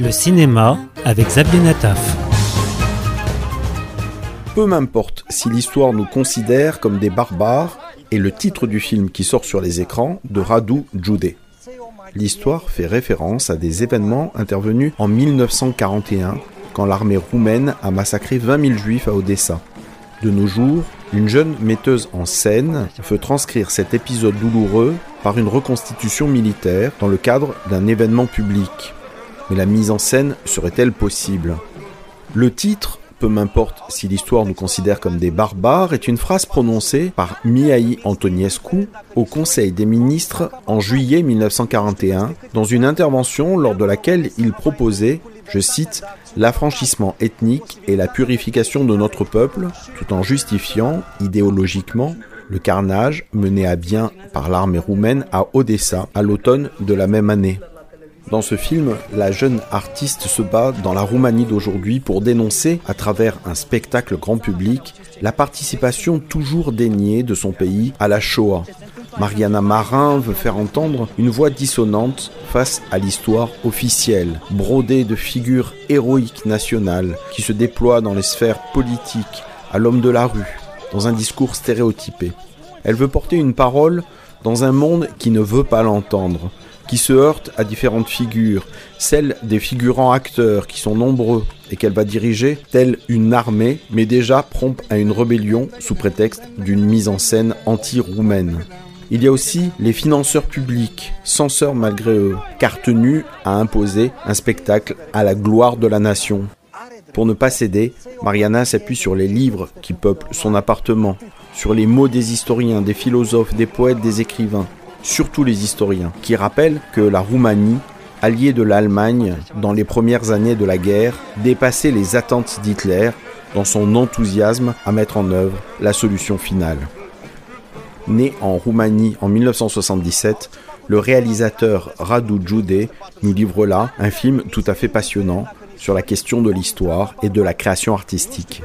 Le cinéma avec Xavier Nataf. Peu m'importe si l'histoire nous considère comme des barbares est le titre du film qui sort sur les écrans de Radu Jude. L'histoire fait référence à des événements intervenus en 1941 quand l'armée roumaine a massacré 20 000 juifs à Odessa. De nos jours, une jeune metteuse en scène veut transcrire cet épisode douloureux par une reconstitution militaire dans le cadre d'un événement public. Mais la mise en scène serait-elle possible? Le titre peu m'importe si l'histoire nous considère comme des barbares, est une phrase prononcée par Mihai Antoniescu au Conseil des ministres en juillet 1941 dans une intervention lors de laquelle il proposait, je cite, l'affranchissement ethnique et la purification de notre peuple, tout en justifiant idéologiquement le carnage mené à bien par l'armée roumaine à Odessa à l'automne de la même année. Dans ce film, la jeune artiste se bat dans la Roumanie d'aujourd'hui pour dénoncer, à travers un spectacle grand public, la participation toujours déniée de son pays à la Shoah. Mariana Marin veut faire entendre une voix dissonante face à l'histoire officielle, brodée de figures héroïques nationales qui se déploient dans les sphères politiques, à l'homme de la rue, dans un discours stéréotypé. Elle veut porter une parole dans un monde qui ne veut pas l'entendre, qui se heurte à différentes figures, celles des figurants acteurs qui sont nombreux et qu'elle va diriger, telle une armée, mais déjà prompte à une rébellion sous prétexte d'une mise en scène anti-roumaine. Il y a aussi les financeurs publics, censeurs malgré eux, car tenus à imposer un spectacle à la gloire de la nation. Pour ne pas céder, Mariana s'appuie sur les livres qui peuplent son appartement, sur les mots des historiens, des philosophes, des poètes, des écrivains, surtout les historiens, qui rappellent que la Roumanie, alliée de l'Allemagne dans les premières années de la guerre, dépassait les attentes d'Hitler dans son enthousiasme à mettre en œuvre la solution finale. Né en Roumanie en 1977, le réalisateur Radu Jude nous livre là un film tout à fait passionnant sur la question de l'histoire et de la création artistique.